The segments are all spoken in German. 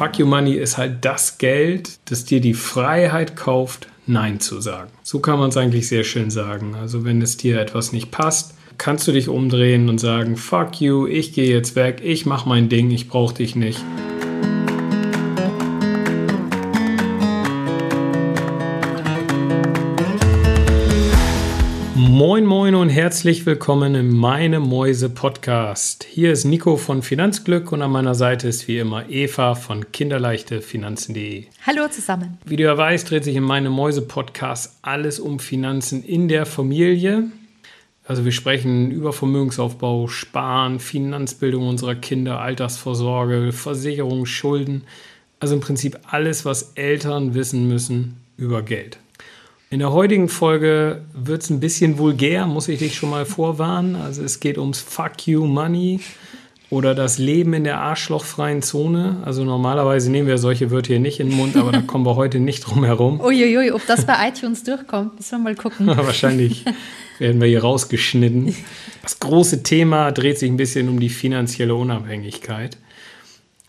Fuck You Money ist halt das Geld, das dir die Freiheit kauft, Nein zu sagen. So kann man es eigentlich sehr schön sagen. Also wenn es dir etwas nicht passt, kannst du dich umdrehen und sagen, Fuck you, ich gehe jetzt weg, ich mache mein Ding, ich brauche dich nicht. Moin Moin und herzlich willkommen im Meine Mäuse Podcast. Hier ist Nico von Finanzglück und an meiner Seite ist wie immer Eva von kinderleichtefinanzen.de. Hallo zusammen. Wie du ja weißt, dreht sich in Meine Mäuse Podcast alles um Finanzen in der Familie. Also wir sprechen über Vermögensaufbau, Sparen, Finanzbildung unserer Kinder, Altersvorsorge, Versicherung, Schulden. Also im Prinzip alles, was Eltern wissen müssen über Geld. In der heutigen Folge wird es ein bisschen vulgär, muss ich dich schon mal vorwarnen. Also es geht ums Fuck You Money oder das Leben in der arschlochfreien Zone. Also normalerweise nehmen wir solche Wörter hier nicht in den Mund, aber da kommen wir heute nicht drum herum. Uiuiui, ob das bei iTunes durchkommt, müssen wir mal gucken. Wahrscheinlich werden wir hier rausgeschnitten. Das große Thema dreht sich ein bisschen um die finanzielle Unabhängigkeit.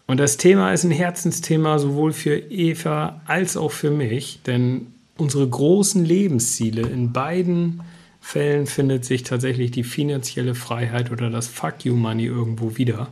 Und das Thema ist ein Herzensthema sowohl für Eva als auch für mich, denn unsere großen Lebensziele. In beiden Fällen findet sich tatsächlich die finanzielle Freiheit oder das Fuck You Money irgendwo wieder.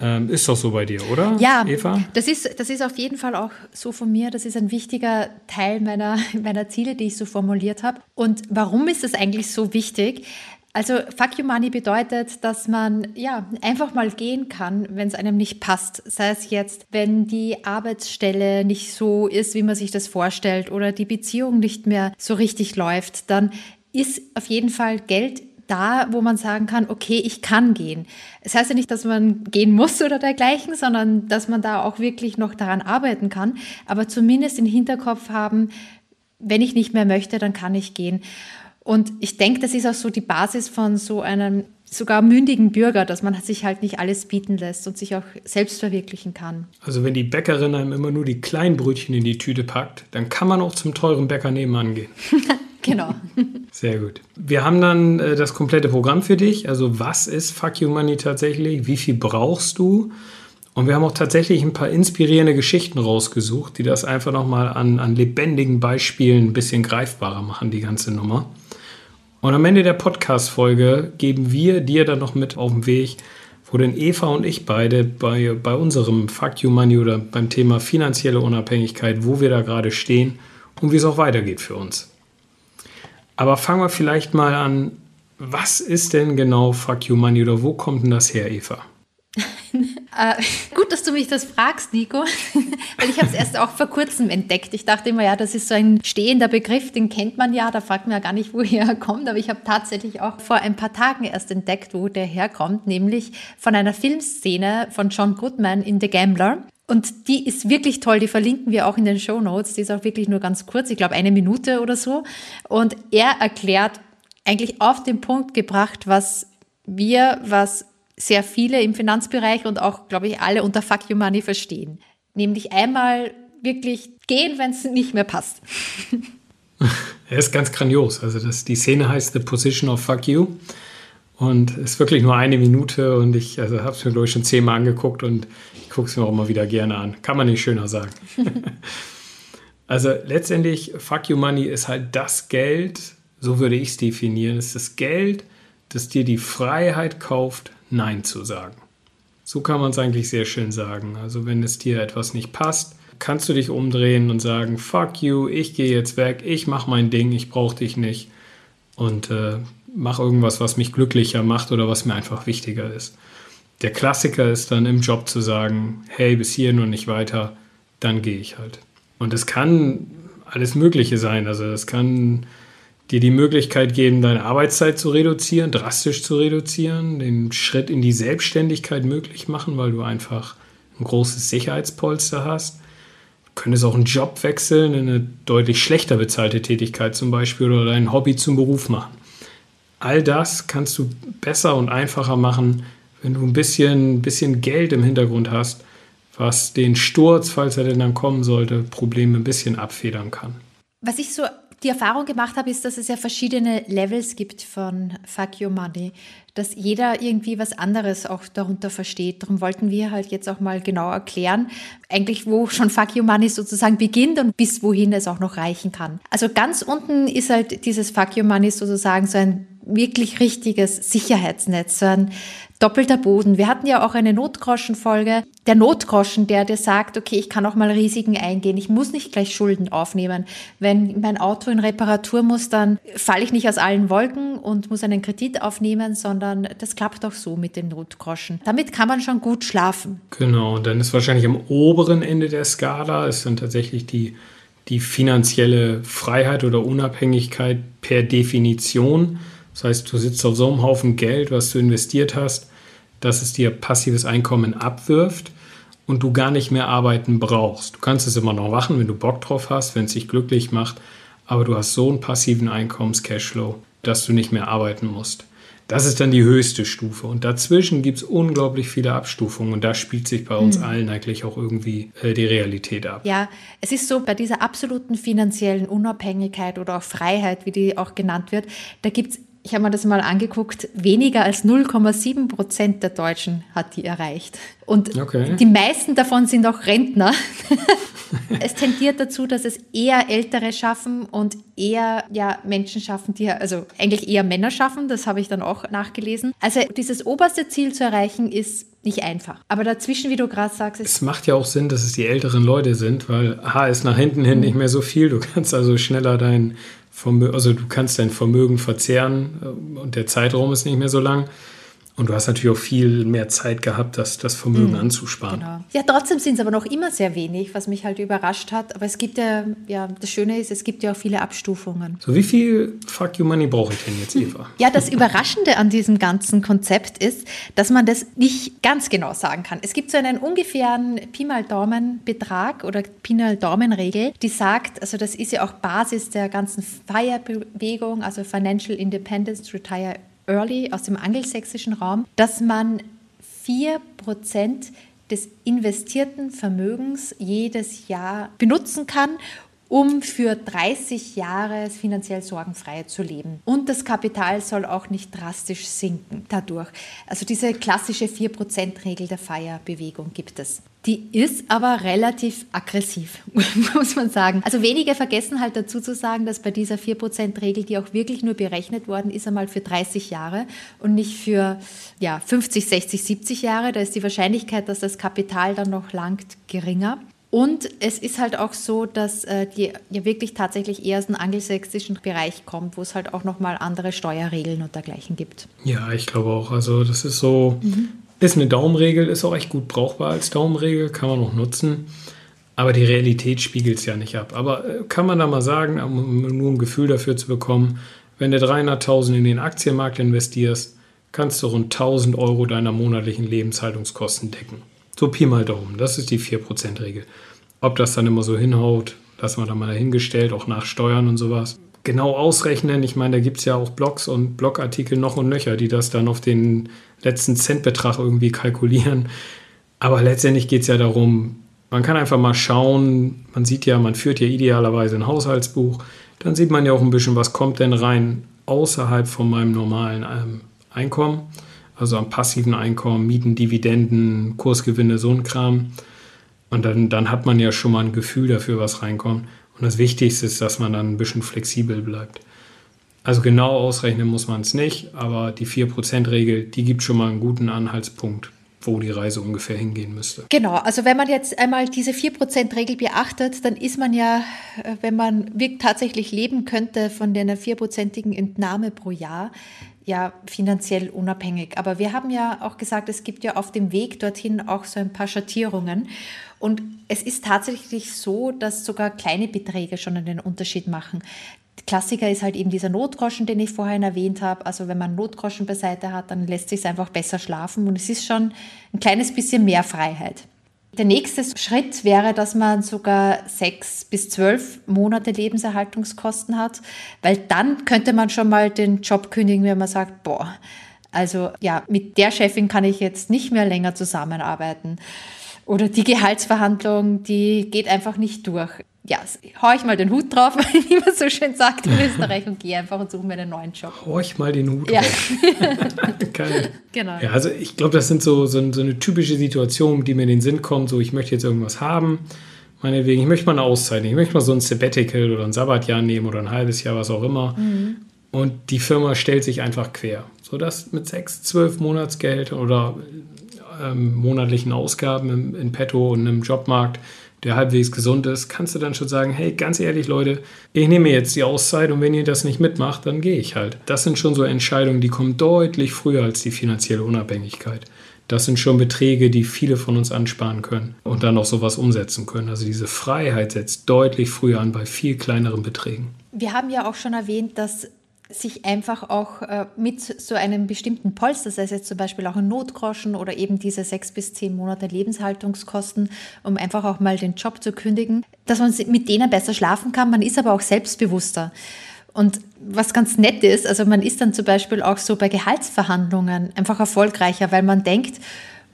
Ähm, ist doch so bei dir, oder? Ja, Eva? Das, ist, das ist auf jeden Fall auch so von mir. Das ist ein wichtiger Teil meiner, meiner Ziele, die ich so formuliert habe. Und warum ist das eigentlich so wichtig? Also Fuck You Money bedeutet, dass man ja einfach mal gehen kann, wenn es einem nicht passt. Sei es jetzt, wenn die Arbeitsstelle nicht so ist, wie man sich das vorstellt oder die Beziehung nicht mehr so richtig läuft, dann ist auf jeden Fall Geld da, wo man sagen kann, okay, ich kann gehen. Es das heißt ja nicht, dass man gehen muss oder dergleichen, sondern dass man da auch wirklich noch daran arbeiten kann, aber zumindest den Hinterkopf haben, wenn ich nicht mehr möchte, dann kann ich gehen. Und ich denke, das ist auch so die Basis von so einem sogar mündigen Bürger, dass man sich halt nicht alles bieten lässt und sich auch selbst verwirklichen kann. Also wenn die Bäckerin einem immer nur die kleinen Brötchen in die Tüte packt, dann kann man auch zum teuren Bäcker nebenan gehen. genau. Sehr gut. Wir haben dann äh, das komplette Programm für dich. Also was ist Fuck You Money tatsächlich? Wie viel brauchst du? Und wir haben auch tatsächlich ein paar inspirierende Geschichten rausgesucht, die das einfach nochmal an, an lebendigen Beispielen ein bisschen greifbarer machen, die ganze Nummer. Und am Ende der Podcast-Folge geben wir dir dann noch mit auf den Weg, wo denn Eva und ich beide bei, bei unserem Fuck You Money oder beim Thema finanzielle Unabhängigkeit, wo wir da gerade stehen und wie es auch weitergeht für uns. Aber fangen wir vielleicht mal an, was ist denn genau Fuck You Money oder wo kommt denn das her, Eva? dass du mich das fragst, Nico, weil ich habe es erst auch vor kurzem entdeckt. Ich dachte immer, ja, das ist so ein stehender Begriff, den kennt man ja, da fragt man ja gar nicht, woher er kommt, aber ich habe tatsächlich auch vor ein paar Tagen erst entdeckt, wo der herkommt, nämlich von einer Filmszene von John Goodman in The Gambler. Und die ist wirklich toll, die verlinken wir auch in den Show Notes. Die ist auch wirklich nur ganz kurz, ich glaube eine Minute oder so. Und er erklärt eigentlich auf den Punkt gebracht, was wir, was sehr viele im Finanzbereich und auch, glaube ich, alle unter Fuck You Money verstehen. Nämlich einmal wirklich gehen, wenn es nicht mehr passt. er ist ganz grandios. Also das, die Szene heißt The Position of Fuck You und ist wirklich nur eine Minute und ich also habe es mir, glaube ich, schon zehnmal angeguckt und ich gucke es mir auch immer wieder gerne an. Kann man nicht schöner sagen. also letztendlich, Fuck You Money ist halt das Geld, so würde ich es definieren, ist das Geld, das dir die Freiheit kauft, Nein zu sagen. So kann man es eigentlich sehr schön sagen. Also wenn es dir etwas nicht passt, kannst du dich umdrehen und sagen, fuck you, ich gehe jetzt weg, ich mache mein Ding, ich brauche dich nicht und äh, mach irgendwas, was mich glücklicher macht oder was mir einfach wichtiger ist. Der Klassiker ist dann im Job zu sagen, hey, bis hierhin und nicht weiter, dann gehe ich halt. Und es kann alles Mögliche sein. Also es kann dir die Möglichkeit geben, deine Arbeitszeit zu reduzieren, drastisch zu reduzieren, den Schritt in die Selbstständigkeit möglich machen, weil du einfach ein großes Sicherheitspolster hast. Du könntest auch einen Job wechseln, in eine deutlich schlechter bezahlte Tätigkeit zum Beispiel oder dein Hobby zum Beruf machen. All das kannst du besser und einfacher machen, wenn du ein bisschen, bisschen Geld im Hintergrund hast, was den Sturz, falls er denn dann kommen sollte, Probleme ein bisschen abfedern kann. Was ich so die Erfahrung gemacht habe, ist, dass es ja verschiedene Levels gibt von Fuck Your Money, dass jeder irgendwie was anderes auch darunter versteht. Darum wollten wir halt jetzt auch mal genau erklären, eigentlich wo schon Fuck Your Money sozusagen beginnt und bis wohin es auch noch reichen kann. Also ganz unten ist halt dieses Fuck Your Money sozusagen so ein wirklich richtiges Sicherheitsnetz, so ein doppelter Boden. Wir hatten ja auch eine Notgroschenfolge. Der Notgroschen, der dir sagt, okay, ich kann auch mal Risiken eingehen. Ich muss nicht gleich Schulden aufnehmen. Wenn mein Auto in Reparatur muss, dann falle ich nicht aus allen Wolken und muss einen Kredit aufnehmen, sondern das klappt auch so mit dem Notgroschen. Damit kann man schon gut schlafen. Genau, und dann ist wahrscheinlich am oberen Ende der Skala ist dann tatsächlich die, die finanzielle Freiheit oder Unabhängigkeit per Definition. Das heißt, du sitzt auf so einem Haufen Geld, was du investiert hast dass es dir passives Einkommen abwirft und du gar nicht mehr arbeiten brauchst. Du kannst es immer noch machen, wenn du Bock drauf hast, wenn es dich glücklich macht, aber du hast so einen passiven Einkommens-Cashflow, dass du nicht mehr arbeiten musst. Das ist dann die höchste Stufe. Und dazwischen gibt es unglaublich viele Abstufungen. Und da spielt sich bei uns mhm. allen eigentlich auch irgendwie äh, die Realität ab. Ja, es ist so, bei dieser absoluten finanziellen Unabhängigkeit oder auch Freiheit, wie die auch genannt wird, da gibt es ich habe mir das mal angeguckt, weniger als 0,7 Prozent der Deutschen hat die erreicht. Und okay. die meisten davon sind auch Rentner. es tendiert dazu, dass es eher Ältere schaffen und eher ja, Menschen schaffen, die also eigentlich eher Männer schaffen. Das habe ich dann auch nachgelesen. Also dieses oberste Ziel zu erreichen ist nicht einfach. Aber dazwischen, wie du gerade sagst, es macht ja auch Sinn, dass es die älteren Leute sind, weil H ist nach hinten hin nicht mehr so viel. Du kannst also schneller dein Vermögen, also du kannst dein Vermögen verzehren äh, und der Zeitraum ist nicht mehr so lang. Und du hast natürlich auch viel mehr Zeit gehabt, das, das Vermögen mhm, anzusparen. Genau. Ja, trotzdem sind es aber noch immer sehr wenig, was mich halt überrascht hat. Aber es gibt ja, ja, das Schöne ist, es gibt ja auch viele Abstufungen. So, wie viel Fuck You Money brauche ich denn jetzt, Eva? Ja, das Überraschende an diesem ganzen Konzept ist, dass man das nicht ganz genau sagen kann. Es gibt so einen ungefähren Pi mal Daumen-Betrag oder Pi mal Daumen-Regel, die sagt, also das ist ja auch Basis der ganzen FIRE-Bewegung, also Financial Independence Retire Early aus dem angelsächsischen Raum, dass man 4% des investierten Vermögens jedes Jahr benutzen kann, um für 30 Jahre finanziell sorgenfrei zu leben. Und das Kapital soll auch nicht drastisch sinken dadurch. Also diese klassische 4%-Regel der Feierbewegung gibt es. Die ist aber relativ aggressiv, muss man sagen. Also wenige vergessen halt dazu zu sagen, dass bei dieser 4%-Regel, die auch wirklich nur berechnet worden ist, einmal für 30 Jahre und nicht für ja, 50, 60, 70 Jahre, da ist die Wahrscheinlichkeit, dass das Kapital dann noch langt, geringer. Und es ist halt auch so, dass äh, die ja wirklich tatsächlich eher aus dem angelsächsischen Bereich kommt, wo es halt auch nochmal andere Steuerregeln und dergleichen gibt. Ja, ich glaube auch. Also das ist so, mhm. ist eine Daumenregel, ist auch echt gut brauchbar als Daumenregel, kann man auch nutzen. Aber die Realität spiegelt es ja nicht ab. Aber äh, kann man da mal sagen, um nur ein Gefühl dafür zu bekommen, wenn du 300.000 in den Aktienmarkt investierst, kannst du rund 1000 Euro deiner monatlichen Lebenshaltungskosten decken. So Pi mal Daumen, das ist die 4%-Regel. Ob das dann immer so hinhaut, lassen wir da mal dahingestellt, auch nach Steuern und sowas. Genau ausrechnen, ich meine, da gibt es ja auch Blogs und Blogartikel noch und nöcher, die das dann auf den letzten Centbetrag irgendwie kalkulieren. Aber letztendlich geht es ja darum, man kann einfach mal schauen, man sieht ja, man führt ja idealerweise ein Haushaltsbuch, dann sieht man ja auch ein bisschen, was kommt denn rein außerhalb von meinem normalen ähm, Einkommen also am passiven Einkommen, Mieten, Dividenden, Kursgewinne, so ein Kram. Und dann, dann hat man ja schon mal ein Gefühl dafür, was reinkommt. Und das Wichtigste ist, dass man dann ein bisschen flexibel bleibt. Also genau ausrechnen muss man es nicht, aber die 4%-Regel, die gibt schon mal einen guten Anhaltspunkt, wo die Reise ungefähr hingehen müsste. Genau, also wenn man jetzt einmal diese 4%-Regel beachtet, dann ist man ja, äh, wenn man tatsächlich leben könnte von der 4%igen Entnahme pro Jahr, ja finanziell unabhängig. Aber wir haben ja auch gesagt, es gibt ja auf dem Weg dorthin auch so ein paar Schattierungen. Und es ist tatsächlich so, dass sogar kleine Beträge schon einen Unterschied machen. Klassiker ist halt eben dieser Notgroschen, den ich vorhin erwähnt habe. Also wenn man Notgroschen beiseite hat, dann lässt sich einfach besser schlafen und es ist schon ein kleines bisschen mehr Freiheit. Der nächste Schritt wäre, dass man sogar sechs bis zwölf Monate Lebenserhaltungskosten hat, weil dann könnte man schon mal den Job kündigen, wenn man sagt, boah, also ja, mit der Chefin kann ich jetzt nicht mehr länger zusammenarbeiten. Oder die Gehaltsverhandlung, die geht einfach nicht durch. Ja, hau ich mal den Hut drauf, wie man so schön sagt in Österreich, und gehe einfach und suche mir einen neuen Job. Hau ich mal den Hut ja. drauf. Geil. Genau. Ja, also ich glaube, das sind so, so, so eine typische Situation, die mir in den Sinn kommt, so ich möchte jetzt irgendwas haben meinetwegen, ich möchte mal eine Auszeit nehmen, ich möchte mal so ein Sabbatical oder ein Sabbatjahr nehmen oder ein halbes Jahr, was auch immer. Mhm. Und die Firma stellt sich einfach quer. Sodass mit sechs, zwölf Monatsgeld oder ähm, monatlichen Ausgaben im, in petto und einem Jobmarkt, der halbwegs gesund ist, kannst du dann schon sagen, hey, ganz ehrlich, Leute, ich nehme jetzt die Auszeit und wenn ihr das nicht mitmacht, dann gehe ich halt. Das sind schon so Entscheidungen, die kommen deutlich früher als die finanzielle Unabhängigkeit. Das sind schon Beträge, die viele von uns ansparen können und dann auch sowas umsetzen können. Also diese Freiheit setzt deutlich früher an bei viel kleineren Beträgen. Wir haben ja auch schon erwähnt, dass sich einfach auch äh, mit so einem bestimmten Polster, das heißt jetzt zum Beispiel auch ein Notgroschen oder eben diese sechs bis zehn Monate Lebenshaltungskosten, um einfach auch mal den Job zu kündigen, dass man mit denen besser schlafen kann. Man ist aber auch selbstbewusster. Und was ganz nett ist, also man ist dann zum Beispiel auch so bei Gehaltsverhandlungen einfach erfolgreicher, weil man denkt,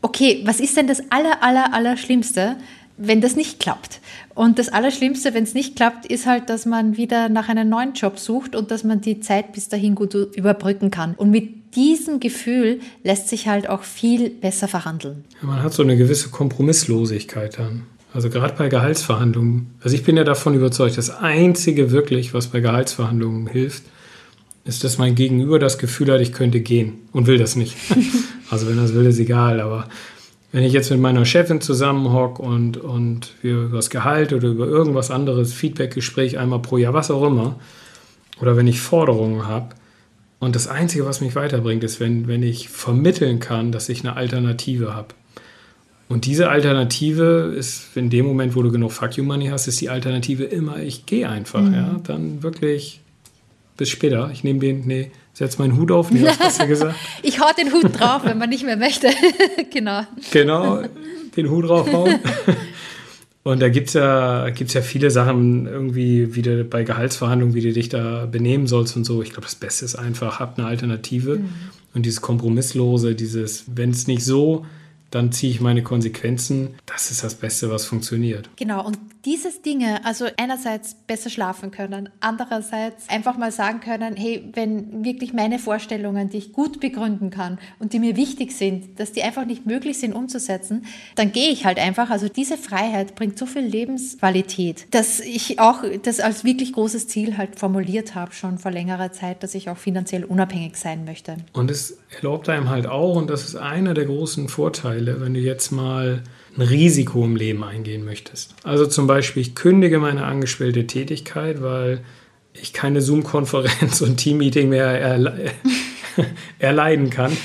okay, was ist denn das aller, aller, aller Schlimmste, wenn das nicht klappt? Und das Allerschlimmste, wenn es nicht klappt, ist halt, dass man wieder nach einem neuen Job sucht und dass man die Zeit bis dahin gut überbrücken kann. Und mit diesem Gefühl lässt sich halt auch viel besser verhandeln. Ja, man hat so eine gewisse Kompromisslosigkeit dann. Also gerade bei Gehaltsverhandlungen. Also ich bin ja davon überzeugt, das Einzige wirklich, was bei Gehaltsverhandlungen hilft, ist, dass mein Gegenüber das Gefühl hat, ich könnte gehen und will das nicht. also wenn das will, ist egal. Aber wenn ich jetzt mit meiner Chefin zusammenhocke und, und wir über das Gehalt oder über irgendwas anderes, Feedbackgespräch einmal pro Jahr, was auch immer, oder wenn ich Forderungen habe, und das Einzige, was mich weiterbringt, ist, wenn, wenn ich vermitteln kann, dass ich eine Alternative habe. Und diese Alternative ist, in dem Moment, wo du genug Fuck You Money hast, ist die Alternative immer, ich gehe einfach. Mhm. Ja? Dann wirklich bis später. Ich nehme den, nee, setz meinen Hut auf, nee, hast du gesagt? ich hau den Hut drauf, wenn man nicht mehr möchte. genau. Genau, den Hut draufhauen. Und da gibt es ja, gibt's ja viele Sachen, irgendwie, wie du bei Gehaltsverhandlungen, wie du dich da benehmen sollst und so. Ich glaube, das Beste ist einfach, habt eine Alternative. Mhm. Und dieses Kompromisslose, dieses, wenn es nicht so dann ziehe ich meine Konsequenzen. Das ist das Beste, was funktioniert. Genau, und dieses Dinge, also einerseits besser schlafen können, andererseits einfach mal sagen können, hey, wenn wirklich meine Vorstellungen, die ich gut begründen kann und die mir wichtig sind, dass die einfach nicht möglich sind umzusetzen, dann gehe ich halt einfach. Also diese Freiheit bringt so viel Lebensqualität, dass ich auch das als wirklich großes Ziel halt formuliert habe, schon vor längerer Zeit, dass ich auch finanziell unabhängig sein möchte. Und es erlaubt einem halt auch, und das ist einer der großen Vorteile, wenn du jetzt mal ein Risiko im Leben eingehen möchtest. Also zum Beispiel, ich kündige meine angestellte Tätigkeit, weil ich keine Zoom-Konferenz und Team-Meeting mehr erle erleiden kann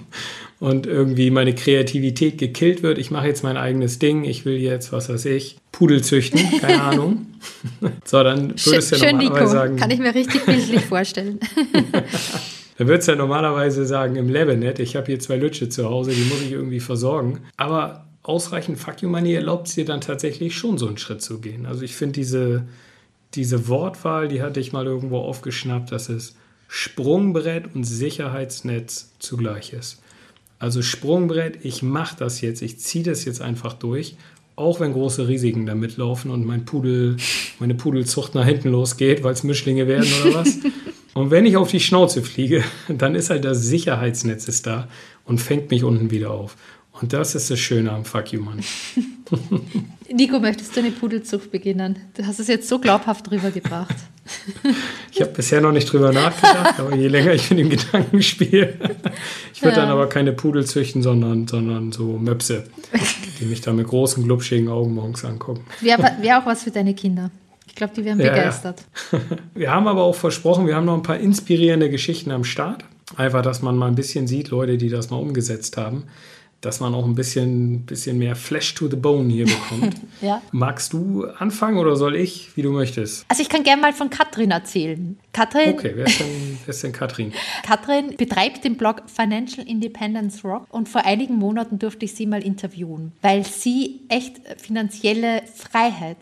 und irgendwie meine Kreativität gekillt wird. Ich mache jetzt mein eigenes Ding. Ich will jetzt, was weiß ich, Pudel züchten. Keine Ahnung. so, dann würdest du ja normalerweise Nico. sagen... Kann ich mir richtig bildlich vorstellen. Da würdest du ja normalerweise sagen, im Lebenet, ich habe hier zwei Lütsche zu Hause, die muss ich irgendwie versorgen. Aber ausreichend Fuck You Money erlaubt es dir dann tatsächlich schon so einen Schritt zu gehen. Also ich finde diese, diese Wortwahl, die hatte ich mal irgendwo aufgeschnappt, dass es Sprungbrett und Sicherheitsnetz zugleich ist. Also Sprungbrett, ich mache das jetzt, ich ziehe das jetzt einfach durch, auch wenn große Risiken damit laufen und mein Pudel, meine Pudelzucht nach hinten losgeht, weil es Mischlinge werden oder was. Und wenn ich auf die Schnauze fliege, dann ist halt das Sicherheitsnetz ist da und fängt mich unten wieder auf. Und das ist das Schöne am Fuck You Mann. Nico, möchtest du eine Pudelzucht beginnen? Du hast es jetzt so glaubhaft rübergebracht. ich habe bisher noch nicht drüber nachgedacht, aber je länger ich mit dem Gedanken spiele, ich würde ja. dann aber keine Pudel züchten, sondern, sondern so Möpse, die mich da mit großen, glubschigen Augen morgens angucken. Wäre wär auch was für deine Kinder. Ich glaube, die wären ja, begeistert. Ja. Wir haben aber auch versprochen, wir haben noch ein paar inspirierende Geschichten am Start. Einfach, dass man mal ein bisschen sieht, Leute, die das mal umgesetzt haben dass man auch ein bisschen, bisschen mehr Flash to the Bone hier bekommt. ja. Magst du anfangen oder soll ich, wie du möchtest? Also ich kann gerne mal von Katrin erzählen. Katrin. Okay, wer ist denn, wer ist denn Katrin? Katrin betreibt den Blog Financial Independence Rock und vor einigen Monaten durfte ich sie mal interviewen, weil sie echt finanzielle Freiheit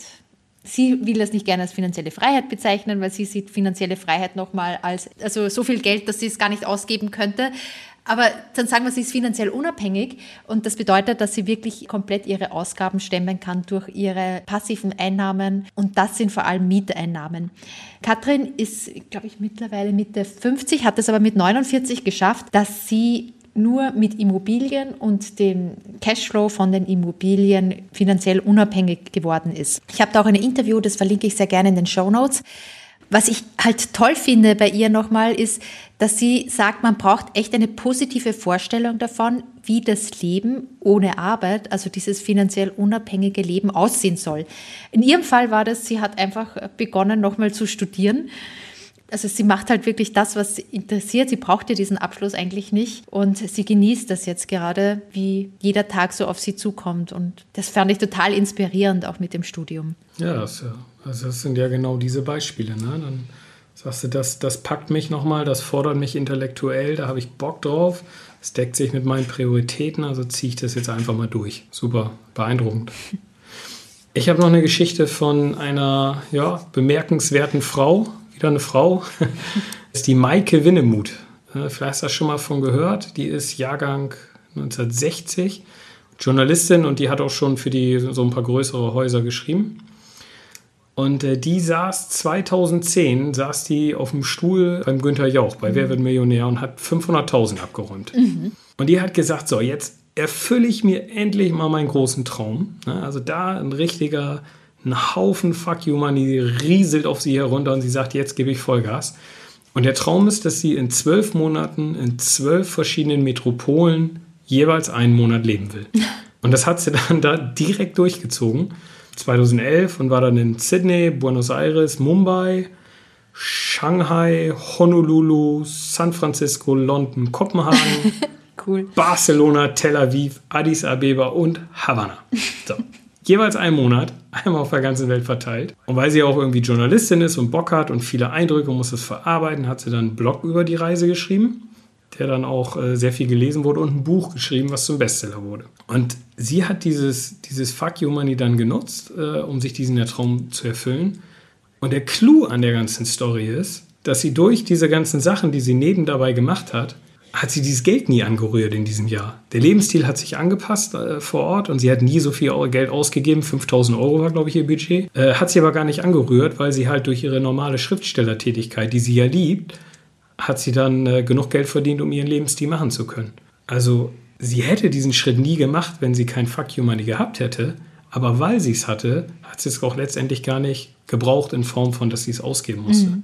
Sie will das nicht gerne als finanzielle Freiheit bezeichnen, weil sie sieht finanzielle Freiheit nochmal als, also so viel Geld, dass sie es gar nicht ausgeben könnte. Aber dann sagen wir, sie ist finanziell unabhängig und das bedeutet, dass sie wirklich komplett ihre Ausgaben stemmen kann durch ihre passiven Einnahmen und das sind vor allem Mieteinnahmen. Katrin ist, glaube ich, mittlerweile Mitte 50, hat es aber mit 49 geschafft, dass sie nur mit Immobilien und dem Cashflow von den Immobilien finanziell unabhängig geworden ist. Ich habe da auch ein Interview, das verlinke ich sehr gerne in den Show Notes. Was ich halt toll finde bei ihr nochmal ist, dass sie sagt, man braucht echt eine positive Vorstellung davon, wie das Leben ohne Arbeit, also dieses finanziell unabhängige Leben aussehen soll. In ihrem Fall war das, sie hat einfach begonnen, nochmal zu studieren also sie macht halt wirklich das, was sie interessiert. Sie braucht ja diesen Abschluss eigentlich nicht. Und sie genießt das jetzt gerade, wie jeder Tag so auf sie zukommt. Und das fand ich total inspirierend, auch mit dem Studium. Ja, das, also das sind ja genau diese Beispiele. Ne? Dann sagst du, das, das packt mich nochmal, das fordert mich intellektuell, da habe ich Bock drauf. Es deckt sich mit meinen Prioritäten, also ziehe ich das jetzt einfach mal durch. Super, beeindruckend. Ich habe noch eine Geschichte von einer ja, bemerkenswerten Frau, wieder eine Frau, das ist die Maike Winnemuth. Vielleicht hast du das schon mal von gehört. Die ist Jahrgang 1960, Journalistin und die hat auch schon für die so ein paar größere Häuser geschrieben. Und äh, die saß 2010, saß die auf dem Stuhl beim Günther Jauch bei mhm. Wer wird Millionär und hat 500.000 abgeräumt. Mhm. Und die hat gesagt, so jetzt erfülle ich mir endlich mal meinen großen Traum. Also da ein richtiger ein Haufen Fuck You Money rieselt auf sie herunter und sie sagt, jetzt gebe ich Vollgas. Und der Traum ist, dass sie in zwölf Monaten in zwölf verschiedenen Metropolen jeweils einen Monat leben will. Und das hat sie dann da direkt durchgezogen. 2011 und war dann in Sydney, Buenos Aires, Mumbai, Shanghai, Honolulu, San Francisco, London, Kopenhagen, cool. Barcelona, Tel Aviv, Addis Abeba und Havanna. So jeweils einen Monat, einmal auf der ganzen Welt verteilt. Und weil sie auch irgendwie Journalistin ist und Bock hat und viele Eindrücke und muss es verarbeiten, hat sie dann einen Blog über die Reise geschrieben, der dann auch äh, sehr viel gelesen wurde und ein Buch geschrieben, was zum Bestseller wurde. Und sie hat dieses, dieses Fuck You Money dann genutzt, äh, um sich diesen Traum zu erfüllen. Und der Clou an der ganzen Story ist, dass sie durch diese ganzen Sachen, die sie neben dabei gemacht hat, hat sie dieses Geld nie angerührt in diesem Jahr. Der Lebensstil hat sich angepasst äh, vor Ort und sie hat nie so viel Geld ausgegeben. 5000 Euro war, glaube ich, ihr Budget. Äh, hat sie aber gar nicht angerührt, weil sie halt durch ihre normale Schriftstellertätigkeit, die sie ja liebt, hat sie dann äh, genug Geld verdient, um ihren Lebensstil machen zu können. Also sie hätte diesen Schritt nie gemacht, wenn sie kein Fuck You Money gehabt hätte. Aber weil sie es hatte, hat sie es auch letztendlich gar nicht gebraucht in Form von, dass sie es ausgeben musste. Mhm.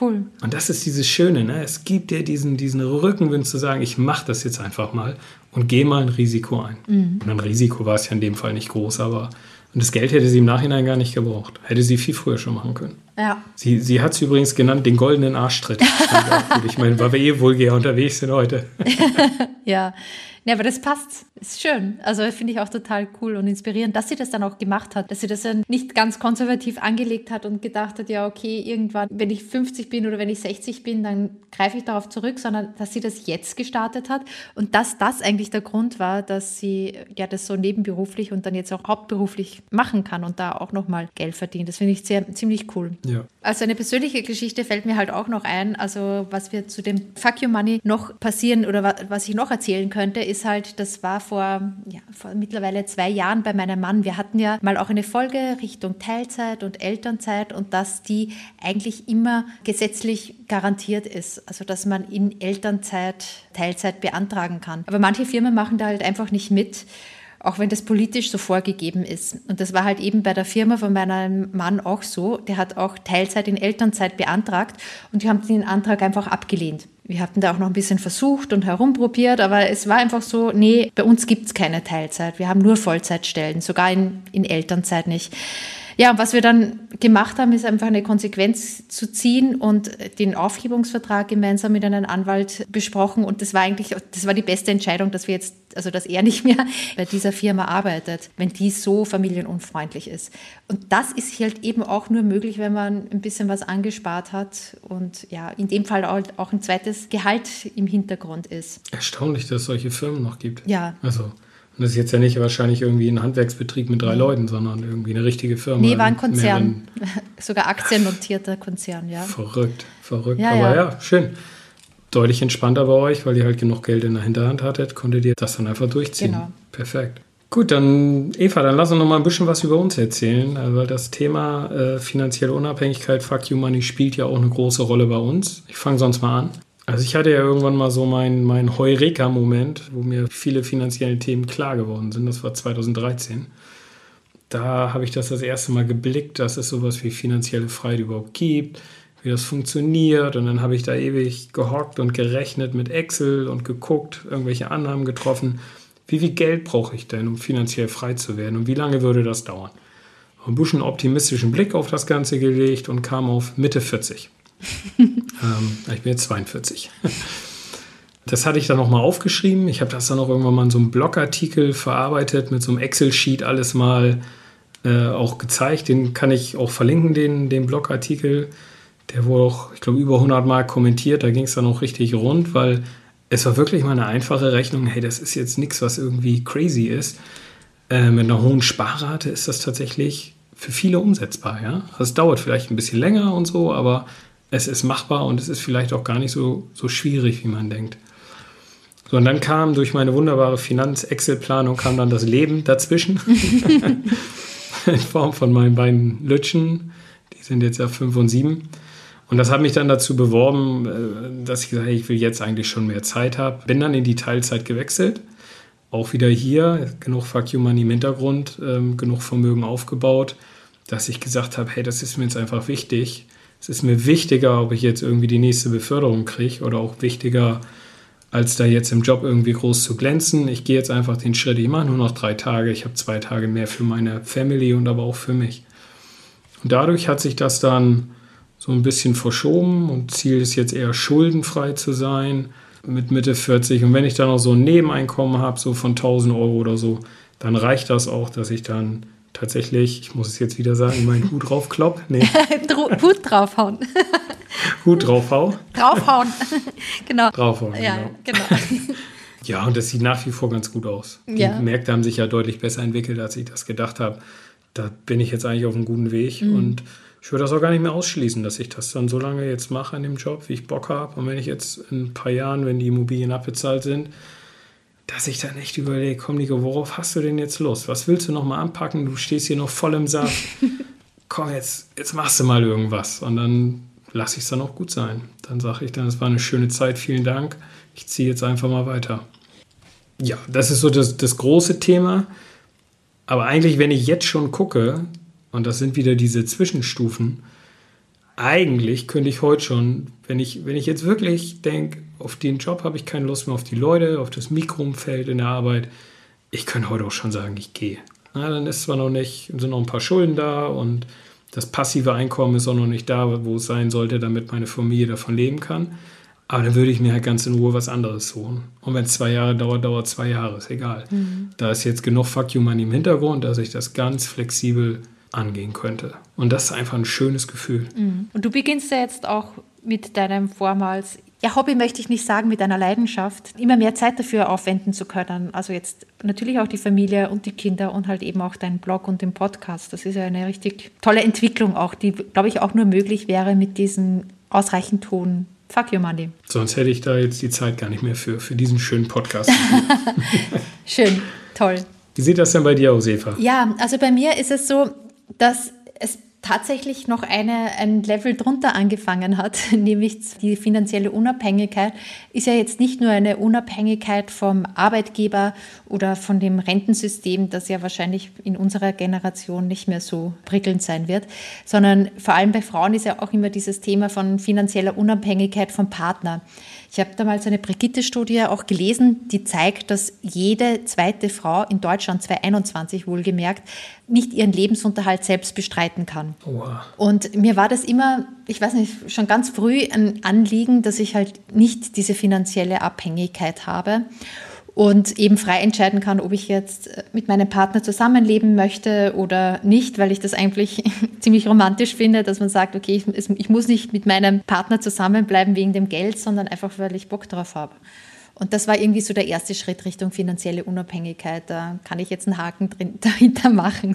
Cool. Und das ist dieses Schöne, ne? es gibt dir diesen, diesen Rückenwind zu sagen, ich mache das jetzt einfach mal und gehe mal ein Risiko ein. Mhm. Und ein Risiko war es ja in dem Fall nicht groß, aber und das Geld hätte sie im Nachhinein gar nicht gebraucht. Hätte sie viel früher schon machen können. Ja. Sie, sie hat es übrigens genannt, den goldenen Arschtritt. ich meine, weil wir eh vulgär unterwegs sind heute. ja. Ja, aber das passt. Ist schön. Also finde ich auch total cool und inspirierend, dass sie das dann auch gemacht hat. Dass sie das dann nicht ganz konservativ angelegt hat und gedacht hat, ja, okay, irgendwann, wenn ich 50 bin oder wenn ich 60 bin, dann greife ich darauf zurück, sondern dass sie das jetzt gestartet hat und dass das eigentlich der Grund war, dass sie ja das so nebenberuflich und dann jetzt auch hauptberuflich machen kann und da auch nochmal Geld verdient. Das finde ich sehr, ziemlich cool. Ja. Also eine persönliche Geschichte fällt mir halt auch noch ein. Also was wir zu dem Fuck You Money noch passieren oder was ich noch erzählen könnte, ist halt, das war vor, ja, vor mittlerweile zwei Jahren bei meinem Mann. Wir hatten ja mal auch eine Folge Richtung Teilzeit und Elternzeit und dass die eigentlich immer gesetzlich garantiert ist. Also dass man in Elternzeit Teilzeit beantragen kann. Aber manche Firmen machen da halt einfach nicht mit auch wenn das politisch so vorgegeben ist. Und das war halt eben bei der Firma von meinem Mann auch so. Der hat auch Teilzeit in Elternzeit beantragt und die haben den Antrag einfach abgelehnt. Wir hatten da auch noch ein bisschen versucht und herumprobiert, aber es war einfach so, nee, bei uns gibt es keine Teilzeit. Wir haben nur Vollzeitstellen, sogar in, in Elternzeit nicht. Ja, und was wir dann gemacht haben, ist einfach eine Konsequenz zu ziehen und den Aufhebungsvertrag gemeinsam mit einem Anwalt besprochen. Und das war eigentlich, das war die beste Entscheidung, dass wir jetzt, also dass er nicht mehr bei dieser Firma arbeitet, wenn die so familienunfreundlich ist. Und das ist halt eben auch nur möglich, wenn man ein bisschen was angespart hat und ja, in dem Fall auch ein zweites Gehalt im Hintergrund ist. Erstaunlich, dass es solche Firmen noch gibt. Ja. Also und das ist jetzt ja nicht wahrscheinlich irgendwie ein Handwerksbetrieb mit drei Leuten, sondern irgendwie eine richtige Firma. Nee, war ein Konzern. Sogar aktiennotierter Konzern, ja. Verrückt, verrückt. Ja, Aber ja. ja, schön. deutlich entspannter bei euch, weil ihr halt genug Geld in der Hinterhand hattet, konntet ihr das dann einfach durchziehen. Genau. Perfekt. Gut, dann Eva, dann lass uns noch mal ein bisschen was über uns erzählen, äh, weil das Thema äh, finanzielle Unabhängigkeit, Fuck You Money spielt ja auch eine große Rolle bei uns. Ich fange sonst mal an. Also ich hatte ja irgendwann mal so meinen mein Heureka-Moment, wo mir viele finanzielle Themen klar geworden sind. Das war 2013. Da habe ich das das erste Mal geblickt, dass es sowas wie finanzielle Freiheit überhaupt gibt, wie das funktioniert. Und dann habe ich da ewig gehockt und gerechnet mit Excel und geguckt, irgendwelche Annahmen getroffen wie viel Geld brauche ich denn, um finanziell frei zu werden und wie lange würde das dauern? Ein bisschen optimistischen Blick auf das Ganze gelegt und kam auf Mitte 40. ähm, ich bin jetzt 42. Das hatte ich dann nochmal aufgeschrieben. Ich habe das dann auch irgendwann mal in so einem Blogartikel verarbeitet, mit so einem Excel-Sheet alles mal äh, auch gezeigt. Den kann ich auch verlinken, den, den Blogartikel. Der wurde auch, ich glaube, über 100 Mal kommentiert. Da ging es dann auch richtig rund, weil es war wirklich mal eine einfache Rechnung. Hey, das ist jetzt nichts, was irgendwie crazy ist. Äh, mit einer hohen Sparrate ist das tatsächlich für viele umsetzbar. Ja? Also es dauert vielleicht ein bisschen länger und so, aber es ist machbar und es ist vielleicht auch gar nicht so, so schwierig, wie man denkt. So, und dann kam durch meine wunderbare Finanz-Excel-Planung kam dann das Leben dazwischen. In Form von meinen beiden Lütschen. Die sind jetzt ja fünf und sieben. Und das hat mich dann dazu beworben, äh, dass ich gesagt habe, ich will jetzt eigentlich schon mehr Zeit haben. Bin dann in die Teilzeit gewechselt. Auch wieder hier, genug Fuck You Money im Hintergrund, ähm, genug Vermögen aufgebaut, dass ich gesagt habe, hey, das ist mir jetzt einfach wichtig. Es ist mir wichtiger, ob ich jetzt irgendwie die nächste Beförderung kriege oder auch wichtiger, als da jetzt im Job irgendwie groß zu glänzen. Ich gehe jetzt einfach den Schritt, ich mache nur noch drei Tage, ich habe zwei Tage mehr für meine Family und aber auch für mich. Und dadurch hat sich das dann so ein bisschen verschoben und Ziel ist jetzt eher schuldenfrei zu sein mit Mitte 40. Und wenn ich dann noch so ein Nebeneinkommen habe, so von 1000 Euro oder so, dann reicht das auch, dass ich dann tatsächlich, ich muss es jetzt wieder sagen, meinen Hut draufklopp. Nee. Hut draufhauen. Hut draufhauen. Draufhauen. genau. Draufhauen, ja, genau. genau. ja, und das sieht nach wie vor ganz gut aus. Die ja. Märkte haben sich ja deutlich besser entwickelt, als ich das gedacht habe. Da bin ich jetzt eigentlich auf einem guten Weg mhm. und ich würde das auch gar nicht mehr ausschließen, dass ich das dann so lange jetzt mache an dem Job, wie ich Bock habe. Und wenn ich jetzt in ein paar Jahren, wenn die Immobilien abbezahlt sind, dass ich dann echt überlege, komm Nico, worauf hast du denn jetzt Lust? Was willst du noch mal anpacken? Du stehst hier noch voll im Saft. komm, jetzt, jetzt machst du mal irgendwas. Und dann lasse ich es dann auch gut sein. Dann sage ich dann, es war eine schöne Zeit, vielen Dank. Ich ziehe jetzt einfach mal weiter. Ja, das ist so das, das große Thema. Aber eigentlich, wenn ich jetzt schon gucke, und das sind wieder diese Zwischenstufen. Eigentlich könnte ich heute schon, wenn ich, wenn ich jetzt wirklich denke, auf den Job habe ich keine Lust mehr, auf die Leute, auf das Mikroumfeld in der Arbeit, ich könnte heute auch schon sagen, ich gehe. Na, dann ist zwar noch nicht, sind noch ein paar Schulden da und das passive Einkommen ist auch noch nicht da, wo es sein sollte, damit meine Familie davon leben kann. Aber dann würde ich mir halt ganz in Ruhe was anderes suchen. Und wenn es zwei Jahre dauert, dauert zwei Jahre, ist egal. Mhm. Da ist jetzt genug Fuck You Money im Hintergrund, dass ich das ganz flexibel angehen könnte. Und das ist einfach ein schönes Gefühl. Mhm. Und du beginnst ja jetzt auch mit deinem vormals, ja, Hobby möchte ich nicht sagen, mit deiner Leidenschaft, immer mehr Zeit dafür aufwenden zu können. Also jetzt natürlich auch die Familie und die Kinder und halt eben auch deinen Blog und den Podcast. Das ist ja eine richtig tolle Entwicklung auch, die, glaube ich, auch nur möglich wäre mit diesem ausreichend Ton. Fuck you, Money. Sonst hätte ich da jetzt die Zeit gar nicht mehr für, für diesen schönen Podcast. Schön, toll. Wie sieht das denn bei dir aus, Eva? Ja, also bei mir ist es so, dass es tatsächlich noch eine, ein Level drunter angefangen hat, nämlich die finanzielle Unabhängigkeit, ist ja jetzt nicht nur eine Unabhängigkeit vom Arbeitgeber oder von dem Rentensystem, das ja wahrscheinlich in unserer Generation nicht mehr so prickelnd sein wird, sondern vor allem bei Frauen ist ja auch immer dieses Thema von finanzieller Unabhängigkeit vom Partner. Ich habe damals eine Brigitte-Studie auch gelesen, die zeigt, dass jede zweite Frau in Deutschland 2021 wohlgemerkt nicht ihren Lebensunterhalt selbst bestreiten kann. Wow. Und mir war das immer, ich weiß nicht, schon ganz früh ein Anliegen, dass ich halt nicht diese finanzielle Abhängigkeit habe und eben frei entscheiden kann, ob ich jetzt äh, mit meinem Partner zusammenleben möchte oder nicht, weil ich das eigentlich ziemlich romantisch finde, dass man sagt, okay, ich, ich, muss nicht mit meinem Partner zusammenbleiben wegen dem Geld, sondern einfach, weil ich Bock drauf habe. Und das war irgendwie so der erste Schritt Richtung finanzielle Unabhängigkeit. Da kann ich jetzt einen Haken drin, dahinter machen.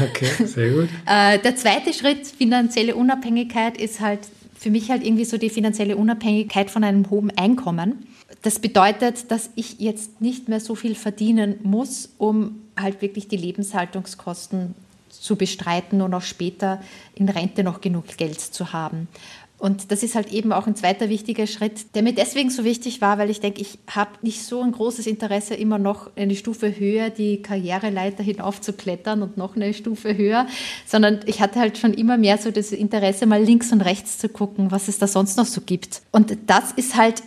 Okay, sehr gut. Äh, der zweite Schritt, finanzielle Unabhängigkeit, ist halt für mich halt irgendwie so die finanzielle Unabhängigkeit von einem hohen Einkommen. Das bedeutet, dass ich jetzt nicht mehr so viel verdienen muss, um halt wirklich die Lebenshaltungskosten zu bestreiten und auch später in Rente noch genug Geld zu haben. Und das ist halt eben auch ein zweiter wichtiger Schritt, der mir deswegen so wichtig war, weil ich denke, ich habe nicht so ein großes Interesse, immer noch eine Stufe höher die Karriereleiter hinaufzuklettern und noch eine Stufe höher, sondern ich hatte halt schon immer mehr so das Interesse, mal links und rechts zu gucken, was es da sonst noch so gibt. Und das ist halt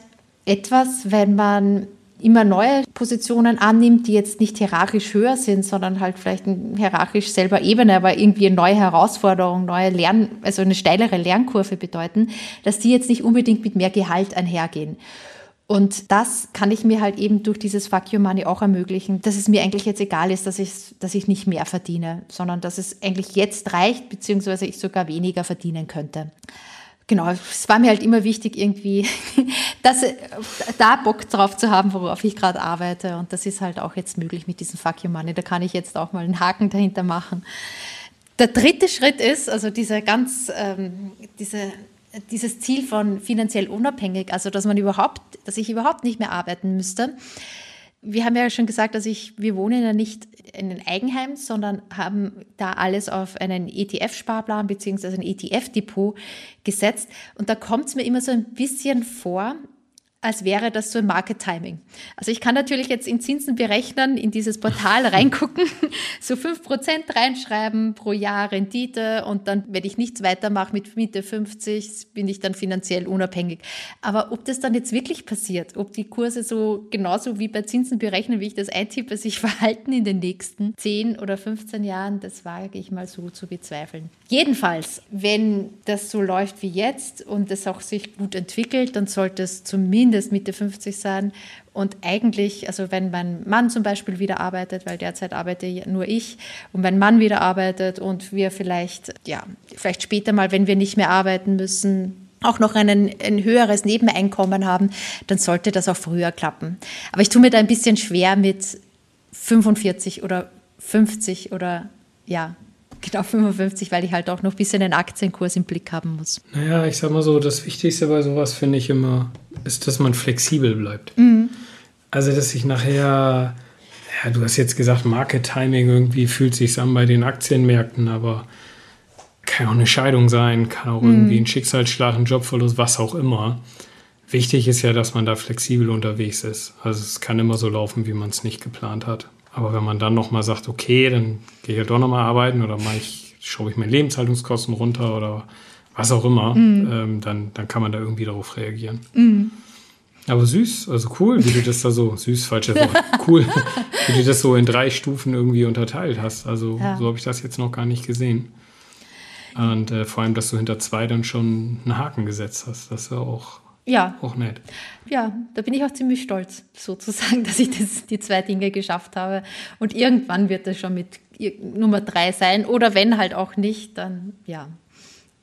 etwas, wenn man immer neue Positionen annimmt, die jetzt nicht hierarchisch höher sind, sondern halt vielleicht hierarchisch selber Ebene, aber irgendwie eine neue Herausforderung, neue Lern, also eine steilere Lernkurve bedeuten, dass die jetzt nicht unbedingt mit mehr Gehalt einhergehen. Und das kann ich mir halt eben durch dieses Fuck Your Money auch ermöglichen, dass es mir eigentlich jetzt egal ist, dass ich, dass ich nicht mehr verdiene, sondern dass es eigentlich jetzt reicht, beziehungsweise ich sogar weniger verdienen könnte genau, es war mir halt immer wichtig, irgendwie dass, da Bock drauf zu haben, worauf ich gerade arbeite. Und das ist halt auch jetzt möglich mit diesem Fuck You Money. Da kann ich jetzt auch mal einen Haken dahinter machen. Der dritte Schritt ist, also dieser ganz, ähm, diese, dieses Ziel von finanziell unabhängig, also dass man überhaupt, dass ich überhaupt nicht mehr arbeiten müsste wir haben ja schon gesagt, dass ich, wir wohnen ja nicht in einem Eigenheim, sondern haben da alles auf einen ETF-Sparplan beziehungsweise ein ETF-Depot gesetzt. Und da kommt es mir immer so ein bisschen vor, als wäre das so ein Market Timing. Also ich kann natürlich jetzt in Zinsen berechnen, in dieses Portal reingucken, so 5% reinschreiben pro Jahr Rendite und dann, wenn ich nichts weitermache mit Mitte 50, bin ich dann finanziell unabhängig. Aber ob das dann jetzt wirklich passiert, ob die Kurse so genauso wie bei Zinsen berechnen, wie ich das eintippe, sich verhalten in den nächsten 10 oder 15 Jahren, das wage ich mal so zu bezweifeln. Jedenfalls, wenn das so läuft wie jetzt und es auch sich gut entwickelt, dann sollte es zumindest Mitte 50 sein. Und eigentlich, also wenn mein Mann zum Beispiel wieder arbeitet, weil derzeit arbeite nur ich, und mein Mann wieder arbeitet und wir vielleicht, ja, vielleicht später mal, wenn wir nicht mehr arbeiten müssen, auch noch einen, ein höheres Nebeneinkommen haben, dann sollte das auch früher klappen. Aber ich tue mir da ein bisschen schwer mit 45 oder 50 oder ja, genau 55, weil ich halt auch noch ein bisschen den Aktienkurs im Blick haben muss. Naja, ich sag mal so, das Wichtigste bei sowas finde ich immer, ist, dass man flexibel bleibt. Mhm. Also, dass ich nachher, ja, du hast jetzt gesagt, Market Timing irgendwie fühlt sich an bei den Aktienmärkten, aber kann auch eine Scheidung sein, kann auch mhm. irgendwie ein Schicksalsschlag, ein Jobverlust, was auch immer. Wichtig ist ja, dass man da flexibel unterwegs ist. Also es kann immer so laufen, wie man es nicht geplant hat. Aber wenn man dann nochmal sagt, okay, dann gehe ich ja doch nochmal arbeiten oder mache ich, schraube ich meine Lebenshaltungskosten runter oder was auch immer, mhm. ähm, dann, dann kann man da irgendwie darauf reagieren. Mhm. Aber süß, also cool, wie du das da so, süß, falsches Wort, cool, wie du das so in drei Stufen irgendwie unterteilt hast. Also ja. so habe ich das jetzt noch gar nicht gesehen. Und äh, vor allem, dass du hinter zwei dann schon einen Haken gesetzt hast. Das ist ja auch ja. Auch nett. Ja, da bin ich auch ziemlich stolz, sozusagen, dass ich das, die zwei Dinge geschafft habe. Und irgendwann wird das schon mit Nummer drei sein. Oder wenn halt auch nicht, dann ja.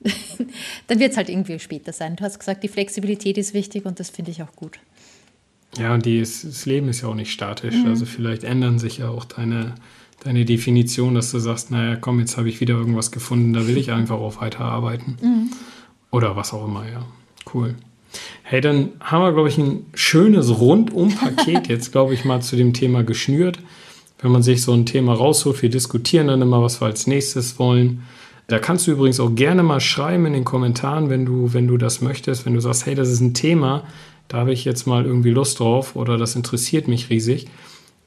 dann wird es halt irgendwie später sein. Du hast gesagt, die Flexibilität ist wichtig und das finde ich auch gut. Ja, und die ist, das Leben ist ja auch nicht statisch. Mhm. Also vielleicht ändern sich ja auch deine, deine Definition, dass du sagst, naja, komm, jetzt habe ich wieder irgendwas gefunden, da will ich einfach auch weiterarbeiten. Mhm. Oder was auch immer, ja. Cool. Hey, dann haben wir, glaube ich, ein schönes Rundum-Paket jetzt, glaube ich, mal zu dem Thema geschnürt. Wenn man sich so ein Thema rausholt, wir diskutieren dann immer, was wir als nächstes wollen. Da kannst du übrigens auch gerne mal schreiben in den Kommentaren, wenn du, wenn du das möchtest, wenn du sagst, hey, das ist ein Thema, da habe ich jetzt mal irgendwie Lust drauf oder das interessiert mich riesig.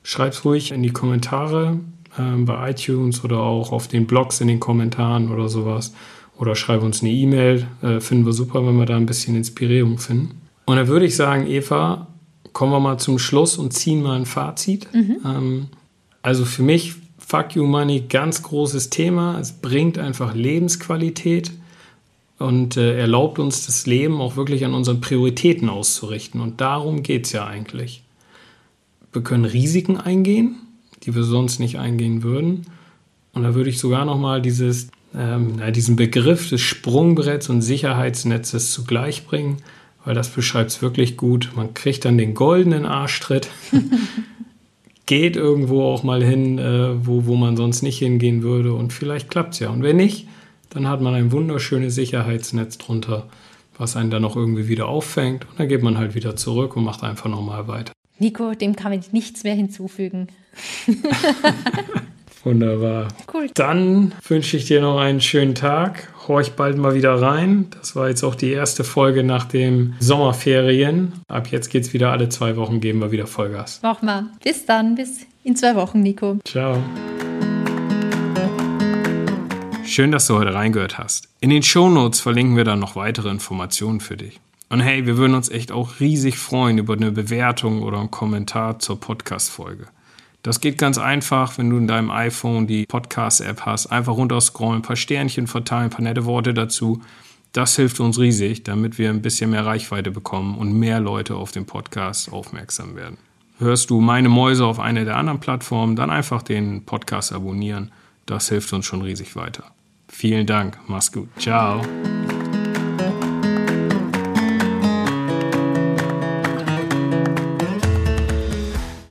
Schreib's ruhig in die Kommentare äh, bei iTunes oder auch auf den Blogs in den Kommentaren oder sowas oder schreibe uns eine E-Mail. Äh, finden wir super, wenn wir da ein bisschen Inspirierung finden. Und dann würde ich sagen, Eva, kommen wir mal zum Schluss und ziehen mal ein Fazit. Mhm. Ähm, also für mich, Fuck You Money, ganz großes Thema. Es bringt einfach Lebensqualität und äh, erlaubt uns das Leben auch wirklich an unseren Prioritäten auszurichten. Und darum geht es ja eigentlich. Wir können Risiken eingehen, die wir sonst nicht eingehen würden. Und da würde ich sogar noch mal dieses ähm, diesen Begriff des Sprungbretts und Sicherheitsnetzes zugleich bringen, weil das beschreibt es wirklich gut. Man kriegt dann den goldenen Arschtritt, geht irgendwo auch mal hin, äh, wo, wo man sonst nicht hingehen würde und vielleicht klappt es ja. Und wenn nicht, dann hat man ein wunderschönes Sicherheitsnetz drunter, was einen dann noch irgendwie wieder auffängt. Und dann geht man halt wieder zurück und macht einfach nochmal weiter. Nico, dem kann ich nichts mehr hinzufügen. Wunderbar. Cool. Dann wünsche ich dir noch einen schönen Tag. Horch bald mal wieder rein. Das war jetzt auch die erste Folge nach den Sommerferien. Ab jetzt geht es wieder alle zwei Wochen, geben wir wieder Vollgas. Mach mal. Bis dann, bis in zwei Wochen, Nico. Ciao. Schön, dass du heute reingehört hast. In den Shownotes verlinken wir dann noch weitere Informationen für dich. Und hey, wir würden uns echt auch riesig freuen über eine Bewertung oder einen Kommentar zur Podcast-Folge. Das geht ganz einfach, wenn du in deinem iPhone die Podcast-App hast. Einfach runterscrollen, ein paar Sternchen verteilen, ein paar nette Worte dazu. Das hilft uns riesig, damit wir ein bisschen mehr Reichweite bekommen und mehr Leute auf den Podcast aufmerksam werden. Hörst du meine Mäuse auf einer der anderen Plattformen, dann einfach den Podcast abonnieren. Das hilft uns schon riesig weiter. Vielen Dank. Mach's gut. Ciao.